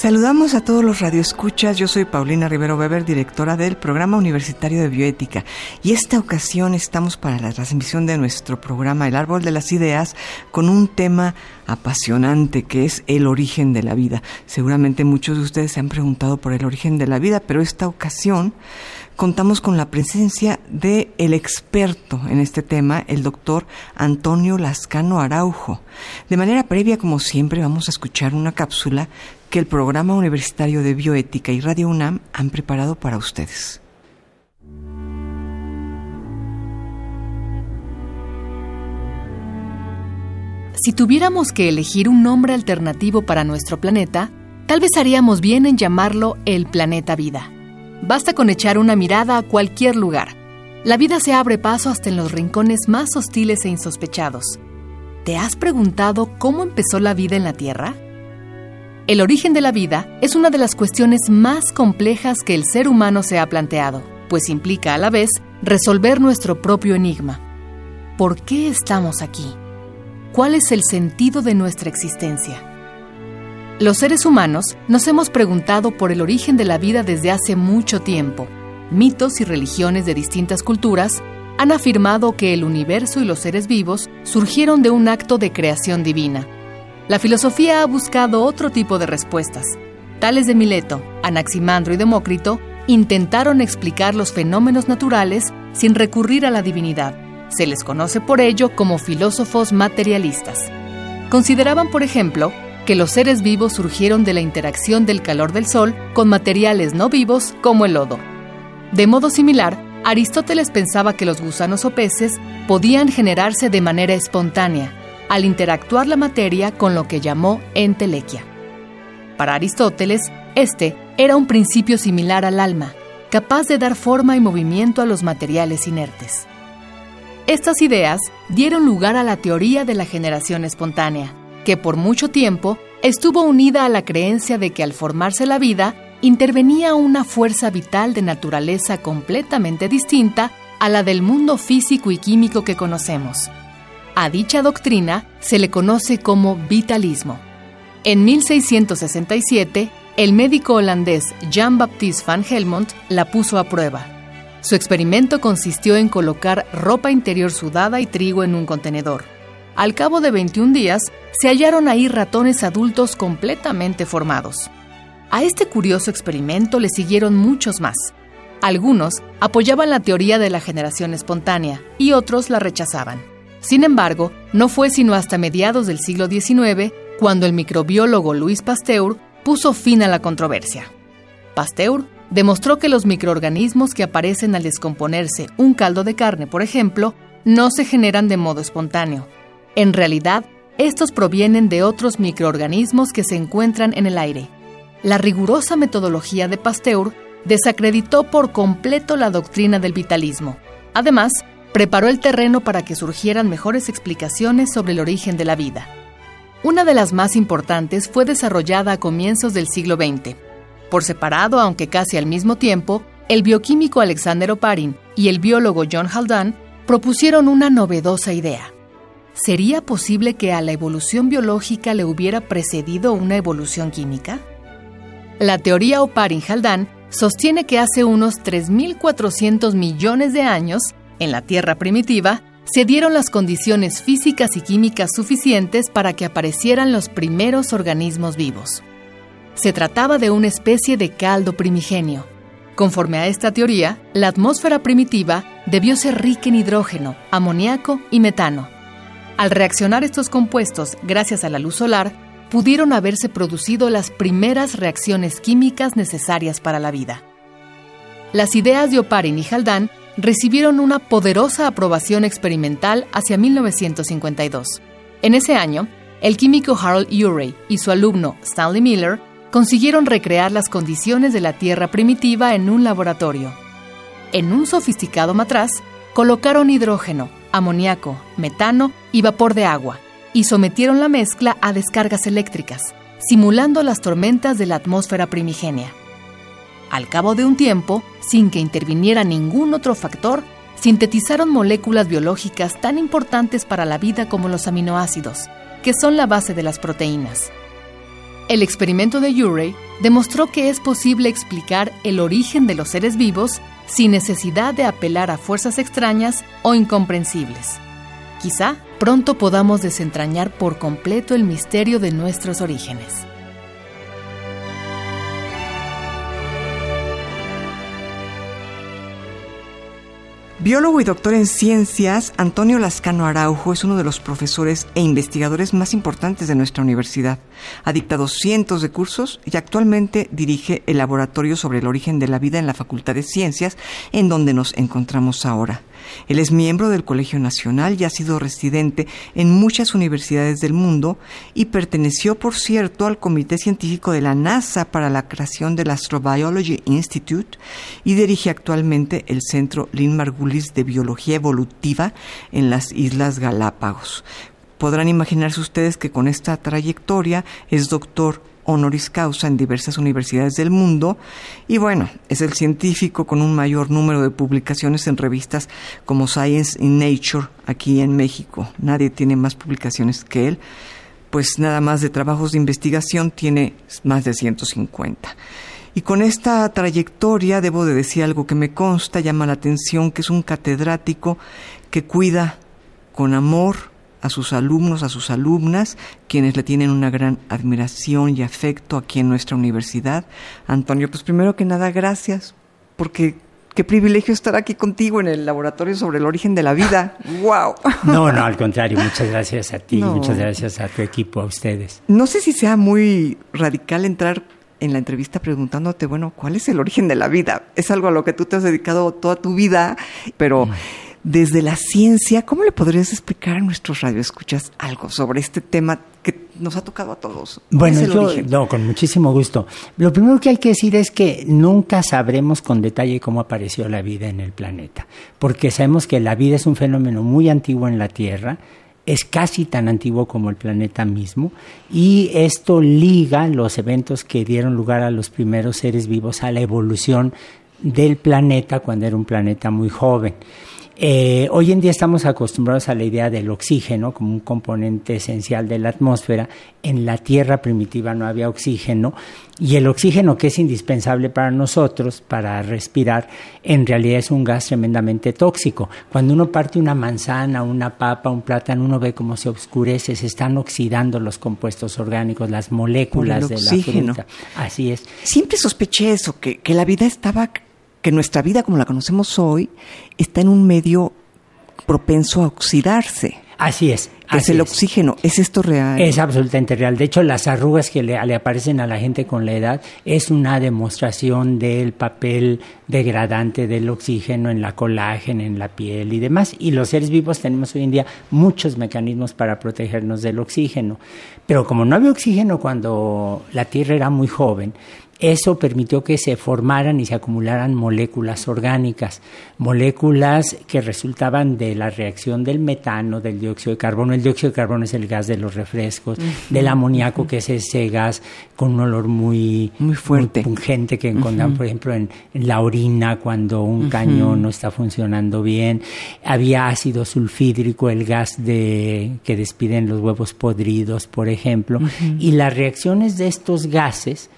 Saludamos a todos los radioescuchas. Yo soy Paulina Rivero Weber, directora del Programa Universitario de Bioética. Y esta ocasión estamos para la transmisión de nuestro programa El Árbol de las Ideas con un tema apasionante que es el origen de la vida. Seguramente muchos de ustedes se han preguntado por el origen de la vida, pero esta ocasión contamos con la presencia de el experto en este tema, el doctor Antonio Lascano Araujo. De manera previa, como siempre, vamos a escuchar una cápsula que el Programa Universitario de Bioética y Radio UNAM han preparado para ustedes. Si tuviéramos que elegir un nombre alternativo para nuestro planeta, tal vez haríamos bien en llamarlo el planeta vida. Basta con echar una mirada a cualquier lugar. La vida se abre paso hasta en los rincones más hostiles e insospechados. ¿Te has preguntado cómo empezó la vida en la Tierra? El origen de la vida es una de las cuestiones más complejas que el ser humano se ha planteado, pues implica a la vez resolver nuestro propio enigma. ¿Por qué estamos aquí? ¿Cuál es el sentido de nuestra existencia? Los seres humanos nos hemos preguntado por el origen de la vida desde hace mucho tiempo. Mitos y religiones de distintas culturas han afirmado que el universo y los seres vivos surgieron de un acto de creación divina. La filosofía ha buscado otro tipo de respuestas. Tales de Mileto, Anaximandro y Demócrito intentaron explicar los fenómenos naturales sin recurrir a la divinidad. Se les conoce por ello como filósofos materialistas. Consideraban, por ejemplo, que los seres vivos surgieron de la interacción del calor del sol con materiales no vivos como el lodo. De modo similar, Aristóteles pensaba que los gusanos o peces podían generarse de manera espontánea, al interactuar la materia con lo que llamó entelequia. Para Aristóteles, este era un principio similar al alma, capaz de dar forma y movimiento a los materiales inertes. Estas ideas dieron lugar a la teoría de la generación espontánea, que por mucho tiempo estuvo unida a la creencia de que al formarse la vida, intervenía una fuerza vital de naturaleza completamente distinta a la del mundo físico y químico que conocemos. A dicha doctrina se le conoce como vitalismo. En 1667, el médico holandés Jean-Baptiste van Helmont la puso a prueba. Su experimento consistió en colocar ropa interior sudada y trigo en un contenedor. Al cabo de 21 días, se hallaron ahí ratones adultos completamente formados. A este curioso experimento le siguieron muchos más. Algunos apoyaban la teoría de la generación espontánea y otros la rechazaban. Sin embargo, no fue sino hasta mediados del siglo XIX cuando el microbiólogo Louis Pasteur puso fin a la controversia. Pasteur demostró que los microorganismos que aparecen al descomponerse un caldo de carne, por ejemplo, no se generan de modo espontáneo, en realidad, estos provienen de otros microorganismos que se encuentran en el aire. La rigurosa metodología de Pasteur desacreditó por completo la doctrina del vitalismo. Además, preparó el terreno para que surgieran mejores explicaciones sobre el origen de la vida. Una de las más importantes fue desarrollada a comienzos del siglo XX. Por separado, aunque casi al mismo tiempo, el bioquímico Alexander Oparin y el biólogo John Haldane propusieron una novedosa idea. ¿Sería posible que a la evolución biológica le hubiera precedido una evolución química? La teoría Oparin-Haldane sostiene que hace unos 3.400 millones de años, en la Tierra primitiva, se dieron las condiciones físicas y químicas suficientes para que aparecieran los primeros organismos vivos. Se trataba de una especie de caldo primigenio. Conforme a esta teoría, la atmósfera primitiva debió ser rica en hidrógeno, amoníaco y metano al reaccionar estos compuestos gracias a la luz solar, pudieron haberse producido las primeras reacciones químicas necesarias para la vida. Las ideas de Oparin y Haldane recibieron una poderosa aprobación experimental hacia 1952. En ese año, el químico Harold Urey y su alumno Stanley Miller consiguieron recrear las condiciones de la Tierra primitiva en un laboratorio. En un sofisticado matraz, colocaron hidrógeno, amoníaco, metano y vapor de agua, y sometieron la mezcla a descargas eléctricas, simulando las tormentas de la atmósfera primigenia. Al cabo de un tiempo, sin que interviniera ningún otro factor, sintetizaron moléculas biológicas tan importantes para la vida como los aminoácidos, que son la base de las proteínas. El experimento de Urey demostró que es posible explicar el origen de los seres vivos sin necesidad de apelar a fuerzas extrañas o incomprensibles. Quizá pronto podamos desentrañar por completo el misterio de nuestros orígenes. Biólogo y doctor en ciencias, Antonio Lascano Araujo es uno de los profesores e investigadores más importantes de nuestra universidad. Ha dictado cientos de cursos y actualmente dirige el laboratorio sobre el origen de la vida en la Facultad de Ciencias, en donde nos encontramos ahora. Él es miembro del Colegio Nacional y ha sido residente en muchas universidades del mundo y perteneció, por cierto, al Comité Científico de la NASA para la creación del Astrobiology Institute y dirige actualmente el Centro Lynn Margulis de Biología Evolutiva en las Islas Galápagos. Podrán imaginarse ustedes que con esta trayectoria es doctor honoris causa en diversas universidades del mundo y bueno, es el científico con un mayor número de publicaciones en revistas como Science in Nature aquí en México. Nadie tiene más publicaciones que él, pues nada más de trabajos de investigación tiene más de 150. Y con esta trayectoria debo de decir algo que me consta, llama la atención, que es un catedrático que cuida con amor a sus alumnos, a sus alumnas, quienes le tienen una gran admiración y afecto aquí en nuestra universidad. Antonio, pues primero que nada, gracias, porque qué privilegio estar aquí contigo en el laboratorio sobre el origen de la vida. ¡Wow! No, no, al contrario, muchas gracias a ti, muchas gracias a tu equipo, a ustedes. No sé si sea muy radical entrar en la entrevista preguntándote, bueno, ¿cuál es el origen de la vida? Es algo a lo que tú te has dedicado toda tu vida, pero... Mm desde la ciencia, ¿cómo le podrías explicar a nuestros radioescuchas algo sobre este tema que nos ha tocado a todos? Bueno, yo, no, con muchísimo gusto. Lo primero que hay que decir es que nunca sabremos con detalle cómo apareció la vida en el planeta, porque sabemos que la vida es un fenómeno muy antiguo en la Tierra, es casi tan antiguo como el planeta mismo y esto liga los eventos que dieron lugar a los primeros seres vivos a la evolución del planeta cuando era un planeta muy joven. Eh, hoy en día estamos acostumbrados a la idea del oxígeno como un componente esencial de la atmósfera. En la Tierra primitiva no había oxígeno y el oxígeno que es indispensable para nosotros, para respirar, en realidad es un gas tremendamente tóxico. Cuando uno parte una manzana, una papa, un plátano, uno ve cómo se oscurece, se están oxidando los compuestos orgánicos, las moléculas de la fruta. Así es. Siempre sospeché eso, que, que la vida estaba que nuestra vida como la conocemos hoy está en un medio propenso a oxidarse. Así es. es el oxígeno. ¿Es esto real? Es absolutamente real. De hecho, las arrugas que le, aparecen a la gente con la edad es una demostración del papel degradante del oxígeno en la colágena, en la piel y demás. Y los seres vivos tenemos hoy en día muchos mecanismos para protegernos del oxígeno. Pero como no había oxígeno cuando la Tierra era muy joven, eso permitió que se formaran y se acumularan moléculas orgánicas, moléculas que resultaban de la reacción del metano, del dióxido de carbono. El dióxido de carbono es el gas de los refrescos, del amoníaco, que es ese gas con un olor muy, muy fuerte, pungente que encontramos, por ejemplo, en, la orina cuando un cañón no está funcionando bien. Había ácido sulfídrico, el gas de, que despiden los huevos podridos, por ejemplo. Y las reacciones de estos gases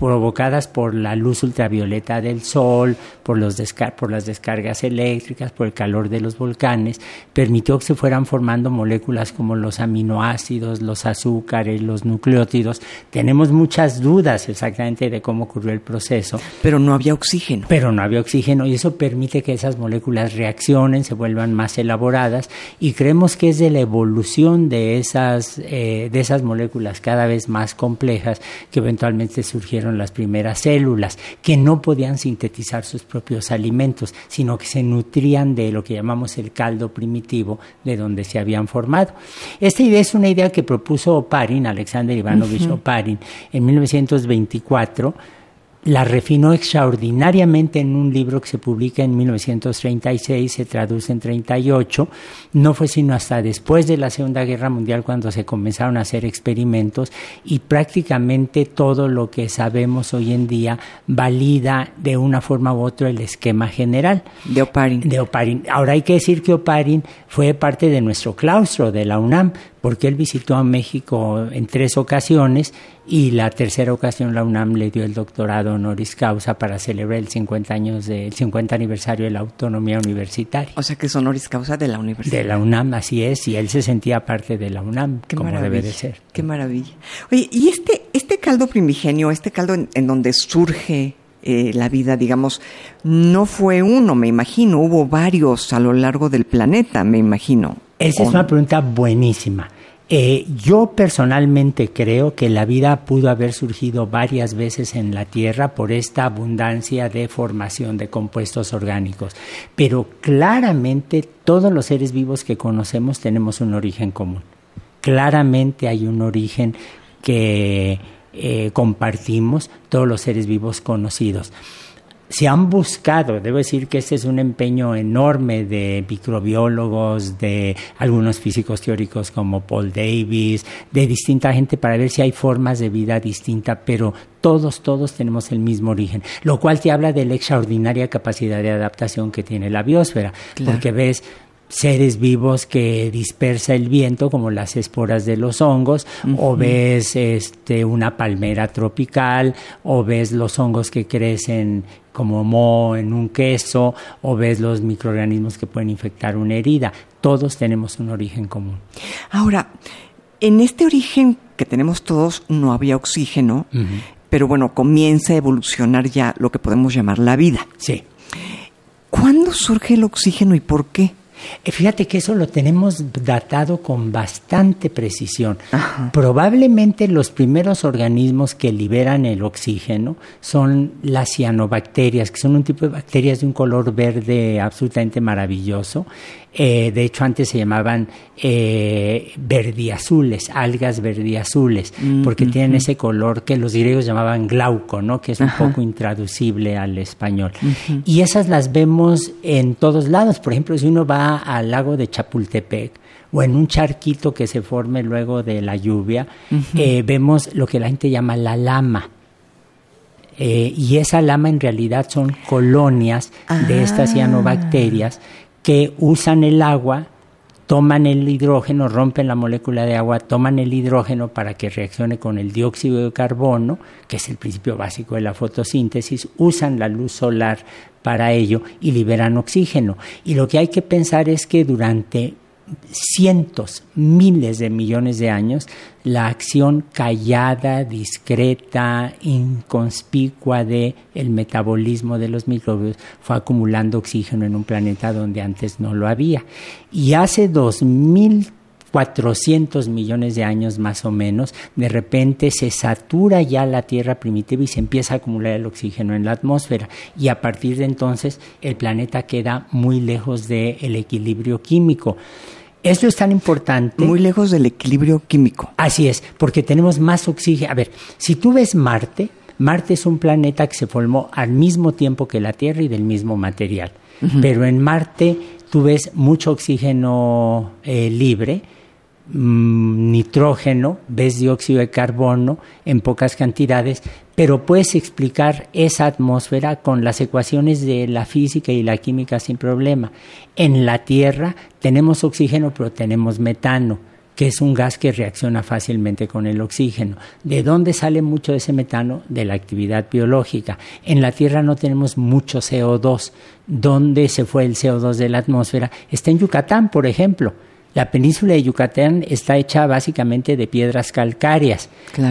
provocadas por la luz ultravioleta del sol, por, los por las descargas eléctricas, por el calor de los volcanes, permitió que se fueran formando moléculas como los aminoácidos, los azúcares, los nucleótidos. Tenemos muchas dudas exactamente de cómo ocurrió el proceso. Pero no había oxígeno. Pero no había oxígeno y eso permite que esas moléculas reaccionen, se vuelvan más elaboradas y creemos que es de la evolución de esas, eh, de esas moléculas cada vez más complejas que eventualmente surgieron las primeras células, que no podían sintetizar sus propios alimentos, sino que se nutrían de lo que llamamos el caldo primitivo de donde se habían formado. Esta idea es una idea que propuso Oparin, Alexander Ivanovich Oparin, en 1924 la refinó extraordinariamente en un libro que se publica en 1936, se traduce en 38. No fue sino hasta después de la Segunda Guerra Mundial cuando se comenzaron a hacer experimentos y prácticamente todo lo que sabemos hoy en día valida de una forma u otra el esquema general. De Oparin. De Oparin. Ahora hay que decir que Oparin fue parte de nuestro claustro de la UNAM, porque él visitó a México en tres ocasiones y la tercera ocasión la UNAM le dio el doctorado honoris causa para celebrar el 50 años del 50 aniversario de la autonomía universitaria. O sea que es honoris causa de la universidad. De la UNAM, así es, y él se sentía parte de la UNAM, como debe de ser. Qué maravilla. Oye, y este, este caldo primigenio, este caldo en, donde surge eh, la vida, digamos, no fue uno, me imagino, hubo varios a lo largo del planeta, me imagino. Esa es una pregunta buenísima. Eh, yo personalmente creo que la vida pudo haber surgido varias veces en la Tierra por esta abundancia de formación de compuestos orgánicos, pero claramente todos los seres vivos que conocemos tenemos un origen común. Claramente hay un origen que eh, compartimos todos los seres vivos conocidos se han buscado, debo decir que este es un empeño enorme de microbiólogos, de algunos físicos teóricos como Paul Davis, de distinta gente para ver si hay formas de vida distintas, pero todos, todos tenemos el mismo origen, lo cual te habla de la extraordinaria capacidad de adaptación que tiene la biosfera, porque ves seres vivos que dispersa el viento como las esporas de los hongos o ves este una palmera tropical o ves los hongos que crecen como moho en un queso o ves los microorganismos que pueden infectar una herida. Todos tenemos un origen común. Ahora en este origen que tenemos todos no había oxígeno pero bueno comienza a evolucionar ya lo que podemos llamar la vida. Sí. ¿Cuándo surge el oxígeno y por qué? Fíjate que eso lo tenemos datado con bastante precisión. Probablemente los primeros organismos que liberan el oxígeno son las cianobacterias, que son un tipo de bacterias de un color verde absolutamente maravilloso. Eh, de hecho, antes se llamaban eh, verdiazules, algas verdiazules, mm, porque tienen ese color que los griegos llamaban glauco, ¿no? que es un poco intraducible al español. Y esas las vemos en todos lados. Por ejemplo, si uno va al lago de Chapultepec, o en un charquito que se forme luego de la lluvia, eh, vemos lo que la gente llama la lama. Eh, y esa lama en realidad son colonias de estas ah. cianobacterias que usan el agua, toman el hidrógeno, rompen la molécula de agua, toman el hidrógeno para que reaccione con el dióxido de carbono, que es el principio básico de la fotosíntesis, usan la luz solar para ello y liberan oxígeno. Y lo que hay que pensar es que durante cientos, miles de millones de años, la acción callada, discreta, inconspicua de el metabolismo de los microbios fue acumulando oxígeno en un planeta donde antes no lo había. Y hace dos mil 400 millones de años más o menos, de repente se satura ya la Tierra primitiva y se empieza a acumular el oxígeno en la atmósfera. Y a partir de entonces el planeta queda muy lejos del equilibrio químico. Esto es tan importante. Muy lejos del equilibrio químico. Así es, porque tenemos más oxígeno. A ver, si tú ves Marte, Marte es un planeta que se formó al mismo tiempo que la Tierra y del mismo material. Pero en Marte tú ves mucho oxígeno eh, libre, mm, nitrógeno, ves dióxido de carbono en pocas cantidades, pero puedes explicar esa atmósfera con las ecuaciones de la física y la química sin problema. En la Tierra tenemos oxígeno, pero tenemos metano, que es un gas que reacciona fácilmente con el oxígeno. ¿De dónde sale mucho ese metano? De la actividad biológica. En la Tierra no tenemos mucho CO2. ¿Dónde se fue el CO2 de la atmósfera? Está en Yucatán, por ejemplo la península de Yucatán está hecha básicamente de piedras calcáreas,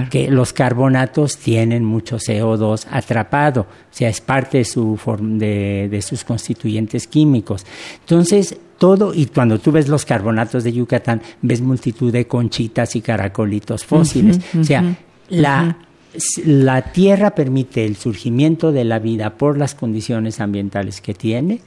que los carbonatos tienen mucho CO2 atrapado, o sea, es parte de, su de, de sus constituyentes químicos. Entonces, todo, y cuando tú ves los carbonatos de Yucatán, ves multitud de conchitas y caracolitos fósiles. o sea, la la Tierra permite el surgimiento de la vida por las condiciones ambientales que tiene,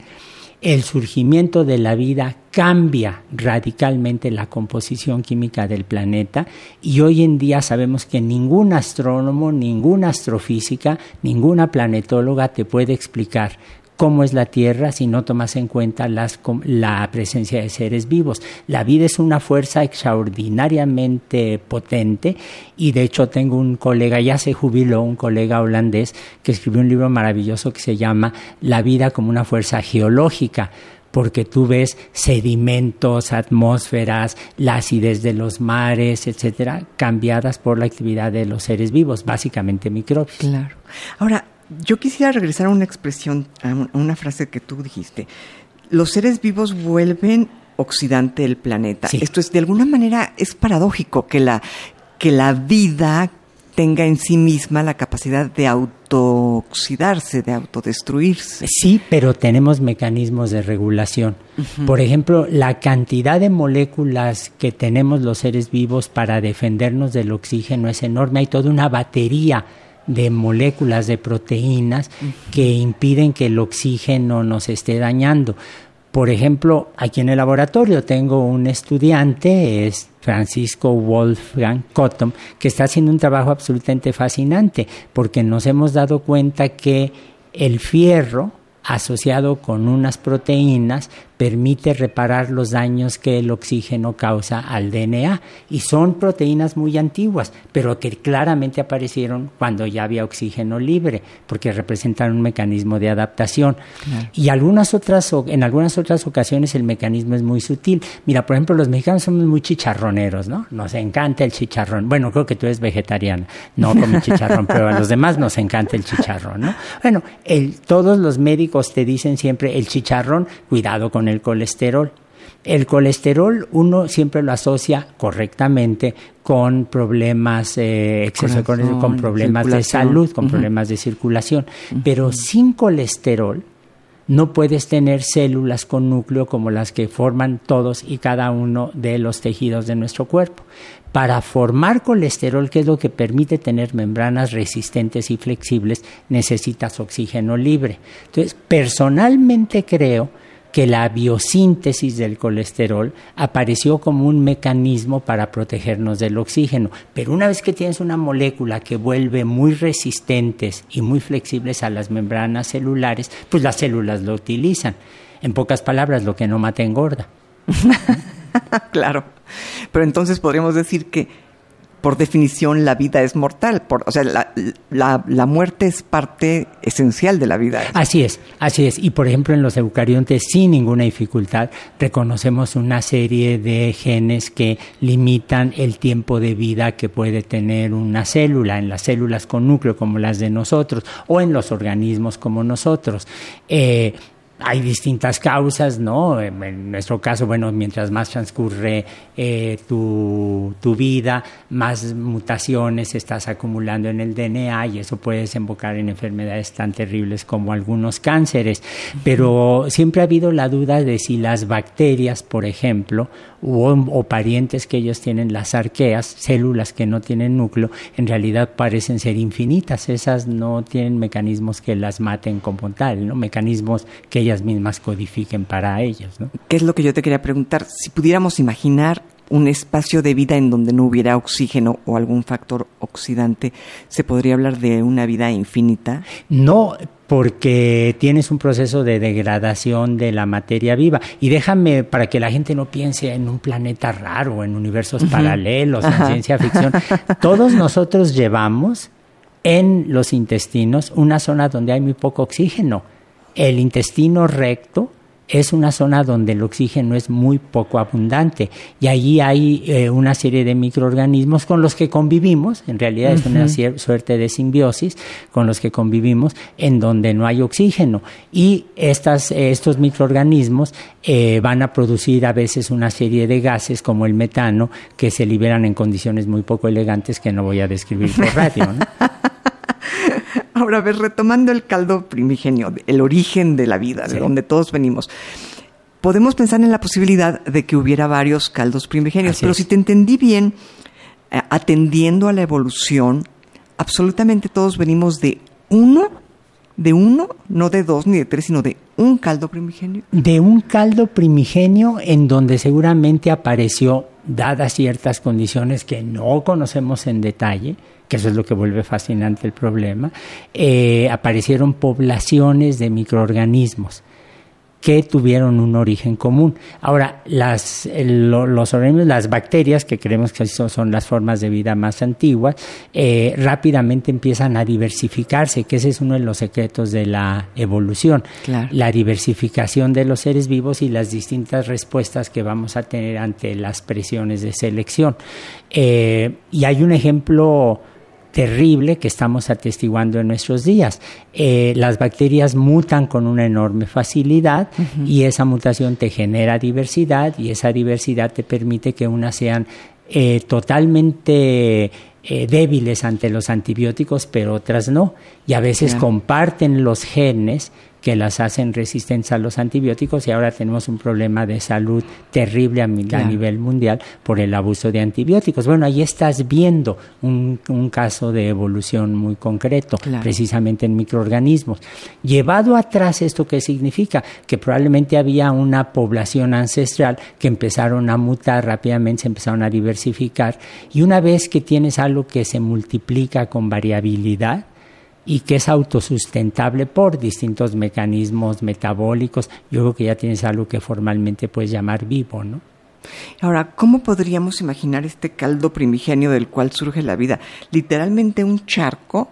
el surgimiento de la vida cambia radicalmente la composición química del planeta y hoy en día sabemos que ningún astrónomo, ninguna astrofísica, ninguna planetóloga te puede explicar cómo es la Tierra si no tomas en cuenta la presencia de seres vivos. La vida es una fuerza extraordinariamente potente y de hecho tengo un colega, ya se jubiló, un colega holandés que escribió un libro maravilloso que se llama La vida como una fuerza geológica porque tú ves sedimentos, atmósferas, la acidez de los mares, etcétera, cambiadas por la actividad de los seres vivos, básicamente microbios. Claro. Ahora, yo quisiera regresar a una expresión, a una frase que tú dijiste. Los seres vivos vuelven oxidante el planeta. Esto es, de alguna manera, es paradójico que la, que la vida tenga en sí misma la capacidad de autooxidarse, de autodestruirse. Sí, pero tenemos mecanismos de regulación. Por ejemplo, la cantidad de moléculas que tenemos los seres vivos para defendernos del oxígeno es enorme. Hay toda una batería de moléculas de proteínas que impiden que el oxígeno nos esté dañando. Por ejemplo, aquí en el laboratorio tengo un estudiante, es Francisco Wolfgang Cottom, que está haciendo un trabajo absolutamente fascinante, porque nos hemos dado cuenta que el fierro asociado con unas proteínas permite reparar los daños que el oxígeno causa al DNA. Y son proteínas muy antiguas, pero que claramente aparecieron cuando ya había oxígeno libre, porque representan un mecanismo de adaptación. Y algunas otras, en algunas otras ocasiones el mecanismo es muy sutil. Mira, por ejemplo, los mexicanos somos muy chicharroneros, ¿no? Nos encanta el chicharrón. Bueno, creo que tú eres vegetariana, no comes chicharrón, pero a los demás nos encanta el chicharrón, ¿no? Bueno, el, todos los médicos te dicen siempre el chicharrón, cuidado con el el colesterol. El colesterol uno siempre lo asocia correctamente con problemas, eh, exceso con problemas de salud, con problemas de circulación. Pero sin colesterol no puedes tener células con núcleo como las que forman todos y cada uno de los tejidos de nuestro cuerpo. Para formar colesterol, que es lo que permite tener membranas resistentes y flexibles, necesitas oxígeno libre. Entonces, personalmente creo que la biosíntesis del colesterol apareció como un mecanismo para protegernos del oxígeno. Pero una vez que tienes una molécula que vuelve muy resistentes y muy flexibles a las membranas celulares, pues las células lo utilizan. En pocas palabras, lo que no mata engorda. claro. Pero entonces podríamos decir que por definición la vida es mortal. Por, o sea, la, la, muerte es parte esencial de la vida. Así es, así es. Y por ejemplo en los eucariontes sin ninguna dificultad reconocemos una serie de genes que limitan el tiempo de vida que puede tener una célula, en las células con núcleo como las de nosotros o en los organismos como nosotros. Eh, hay distintas causas, ¿no? En nuestro caso, bueno, mientras más transcurre eh, tu, tu, vida, más mutaciones estás acumulando en el DNA y eso puede desembocar en enfermedades tan terribles como algunos cánceres. Pero siempre ha habido la duda de si las bacterias, por ejemplo, o, parientes que ellos tienen, las arqueas, células que no tienen núcleo, en realidad parecen ser infinitas. Esas no tienen mecanismos que las maten como tal, ¿no? mecanismos que ellas mismas codifiquen para ellos. ¿no? ¿Qué es lo que yo te quería preguntar? Si pudiéramos imaginar un espacio de vida en donde no hubiera oxígeno o algún factor oxidante, ¿se podría hablar de una vida infinita? No, porque tienes un proceso de degradación de la materia viva. Y déjame, para que la gente no piense en un planeta raro, en universos paralelos, en ciencia ficción, todos nosotros llevamos en los intestinos una zona donde hay muy poco oxígeno. El intestino recto es una zona donde el oxígeno es muy poco abundante y allí hay eh, una serie de microorganismos con los que convivimos, en realidad es una suerte de simbiosis con los que convivimos en donde no hay oxígeno y estas, estos microorganismos eh, van a producir a veces una serie de gases como el metano que se liberan en condiciones muy poco elegantes que no voy a describir por radio. Ahora, a ver, retomando el caldo primigenio, el origen de la vida, de donde todos venimos, podemos pensar en la posibilidad de que hubiera varios caldos primigenios, pero si te entendí bien, eh, atendiendo a la evolución, absolutamente todos venimos de uno, de uno, no de dos ni de tres, sino de un caldo primigenio. De un caldo primigenio en donde seguramente apareció, dadas ciertas condiciones que no conocemos en detalle, que eso es lo que vuelve fascinante el problema, eh, aparecieron poblaciones de microorganismos que tuvieron un origen común. Ahora, las, los organismos, las bacterias, que creemos que son, las formas de vida más antiguas, eh, rápidamente empiezan a diversificarse, que ese es uno de los secretos de la evolución. La diversificación de los seres vivos y las distintas respuestas que vamos a tener ante las presiones de selección. Eh, y hay un ejemplo terrible que estamos atestiguando en nuestros días. Eh, las bacterias mutan con una enorme facilidad y esa mutación te genera diversidad y esa diversidad te permite que unas sean eh, totalmente eh, débiles ante los antibióticos, pero otras no. Y a veces comparten los genes que las hacen resistentes a los antibióticos y ahora tenemos un problema de salud terrible a, nivel mundial por el abuso de antibióticos. Bueno, ahí estás viendo un, caso de evolución muy concreto, precisamente en microorganismos. Llevado atrás, ¿esto qué significa? Que probablemente había una población ancestral que empezaron a mutar rápidamente, se empezaron a diversificar y una vez que tienes algo que se multiplica con variabilidad, y que es autosustentable por distintos mecanismos metabólicos, yo creo que ya tienes algo que formalmente puedes llamar vivo, ¿no? Ahora, ¿cómo podríamos imaginar este caldo primigenio del cual surge la vida? ¿Literalmente un charco?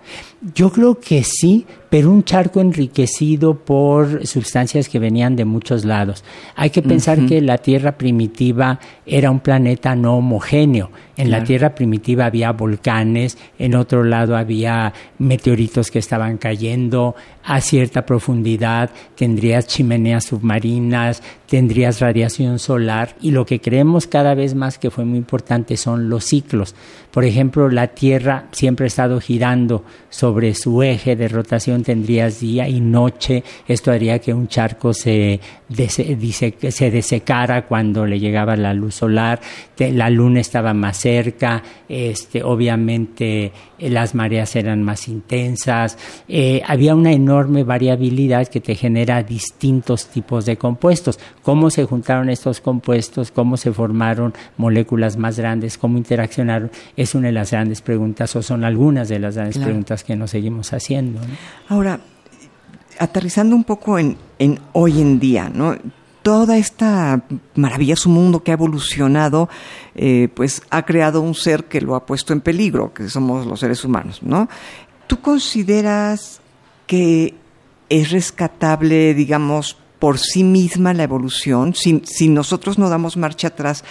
Yo creo que sí, pero un charco enriquecido por sustancias que venían de muchos lados. Hay que pensar que la Tierra primitiva era un planeta no homogéneo. En la Tierra primitiva había volcanes, en otro lado había meteoritos que estaban cayendo a cierta profundidad, tendrías chimeneas submarinas, tendrías radiación solar y lo que creemos cada vez más que fue muy importante son los ciclos. Por ejemplo, la Tierra siempre ha estado girando sobre su eje de rotación, tendrías día y noche. Esto haría que un charco se, se desecara cuando le llegaba la luz solar. La luna estaba más cerca. Este, obviamente eh, las mareas eran más intensas. Eh, había una enorme variabilidad que te genera distintos tipos de compuestos. ¿Cómo se juntaron estos compuestos? ¿Cómo se formaron moléculas más grandes? ¿Cómo interaccionaron? Es una de las grandes preguntas o son algunas de las grandes preguntas que nos seguimos haciendo. Ahora, aterrizando un poco en, en hoy en día, ¿no? Toda esta maravilloso mundo que ha evolucionado, eh, pues ha creado un ser que lo ha puesto en peligro, que somos los seres humanos, ¿no? ¿Tú consideras que es rescatable, digamos, por sí misma la evolución, si, si nosotros no damos marcha atrás,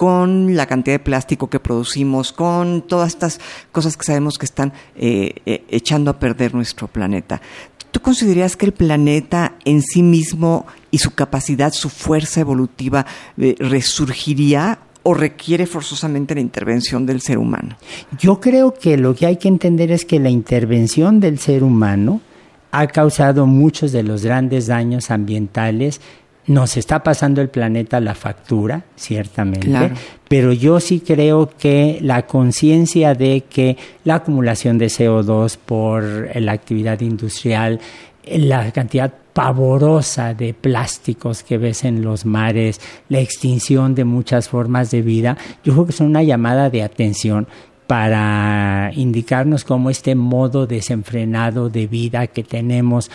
con la cantidad de plástico que producimos, con todas estas cosas que sabemos que están eh, eh, echando a perder nuestro planeta. ¿Tú considerarías que el planeta en sí mismo y su capacidad, su fuerza evolutiva eh, resurgiría o requiere forzosamente la intervención del ser humano? Yo creo que lo que hay que entender es que la intervención del ser humano ha causado muchos de los grandes daños ambientales nos está pasando el planeta la factura, ciertamente, pero yo sí creo que la conciencia de que la acumulación de CO2 por la actividad industrial, la cantidad pavorosa de plásticos que ves en los mares, la extinción de muchas formas de vida, yo creo que son una llamada de atención para indicarnos cómo este modo desenfrenado de vida que tenemos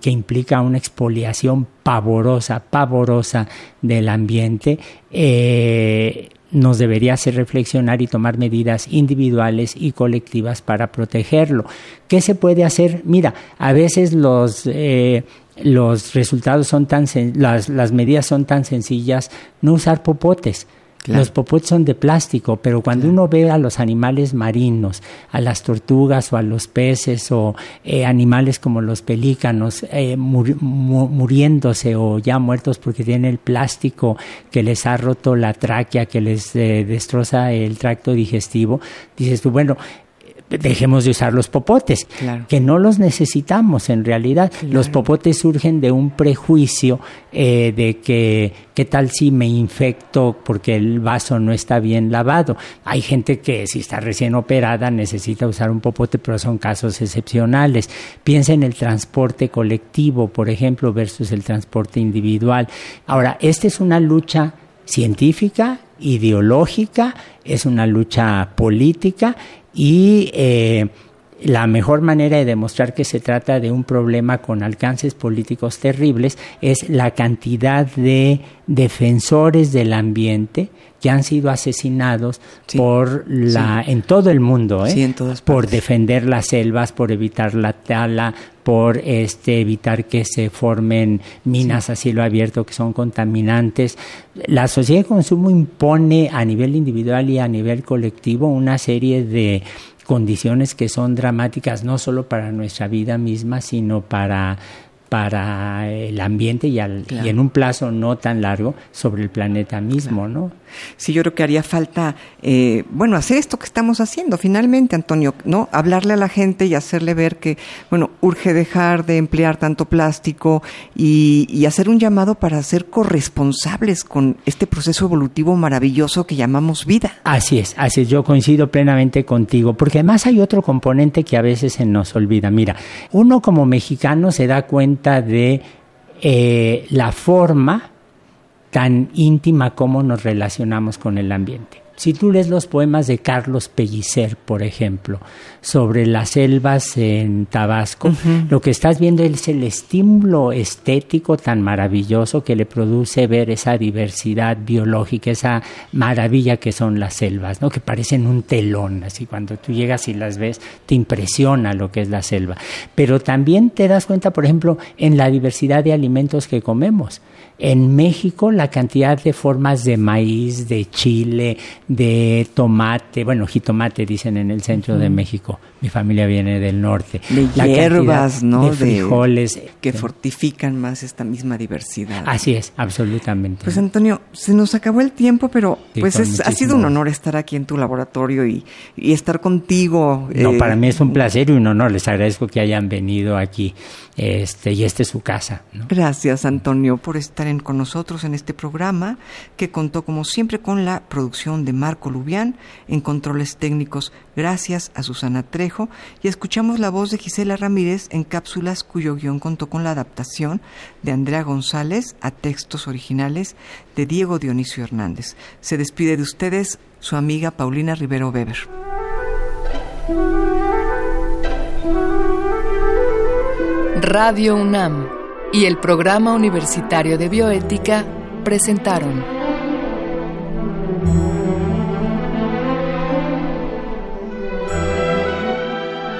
que implica una expoliación pavorosa, pavorosa del ambiente, eh, nos debería hacer reflexionar y tomar medidas individuales y colectivas para protegerlo. ¿Qué se puede hacer? Mira, a veces los, eh, los resultados son tan, las, las medidas son tan sencillas, no usar popotes los popotes son de plástico, pero cuando uno ve a los animales marinos, a las tortugas o a los peces o eh, animales como los pelícanos eh, muriéndose o ya muertos porque tienen el plástico que les ha roto la tráquea, que les eh, destroza el tracto digestivo, dices tú, bueno, dejemos de usar los popotes, que no los necesitamos en realidad. Los popotes surgen de un prejuicio eh, de que qué tal si me infecto porque el vaso no está bien lavado. Hay gente que si está recién operada necesita usar un popote, pero son casos excepcionales. Piensa en el transporte colectivo, por ejemplo, versus el transporte individual. Ahora, esta es una lucha científica, ideológica, es una lucha política y eh, la mejor manera de demostrar que se trata de un problema con alcances políticos terribles es la cantidad de defensores del ambiente que han sido asesinados por la en todo el mundo, ¿eh? por defender las selvas, por evitar la tala, por este evitar que se formen minas a cielo abierto que son contaminantes. La sociedad de consumo impone a nivel individual y a nivel colectivo una serie de condiciones que son dramáticas no solo para nuestra vida misma, sino para para el ambiente y, al, y, en un plazo no tan largo sobre el planeta mismo, ¿no? Sí, yo creo que haría falta, eh, bueno, hacer esto que estamos haciendo finalmente, Antonio, ¿no? Hablarle a la gente y hacerle ver que, bueno, urge dejar de emplear tanto plástico y, y hacer un llamado para ser corresponsables con este proceso evolutivo maravilloso que llamamos vida. Así es, así es, yo coincido plenamente contigo, porque además hay otro componente que a veces se nos olvida. Mira, uno como mexicano se da cuenta de eh, la forma tan íntima como nos relacionamos con el ambiente. Si tú lees los poemas de Carlos Pellicer, por ejemplo, sobre las selvas en Tabasco, lo que estás viendo es el estímulo estético tan maravilloso que le produce ver esa diversidad biológica, esa maravilla que son las selvas, ¿no? que parecen un telón, así cuando tú llegas y las ves te impresiona lo que es la selva. Pero también te das cuenta, por ejemplo, en la diversidad de alimentos que comemos. En México la cantidad de formas de maíz, de chile, de tomate, bueno, jitomate dicen en el centro de México, mi familia viene del norte. De hierbas, ¿no? De frijoles. que fortifican más esta misma diversidad. Así es, absolutamente. Pues Antonio, se nos acabó el tiempo, pero pues ha sido un honor estar aquí en tu laboratorio y, estar contigo. No, para mí es un placer y un honor. Les agradezco que hayan venido aquí este, y esta es su casa. Gracias, Antonio, por estar con nosotros en este programa que contó, como siempre, con la producción Marco Lubián en controles técnicos. Gracias a Susana Trejo y escuchamos la voz de Gisela Ramírez en cápsulas cuyo guion contó con la adaptación de Andrea González a textos originales de Diego Dionisio Hernández. Se despide de ustedes su amiga Paulina Rivero Weber. Radio UNAM y el Programa Universitario de Bioética presentaron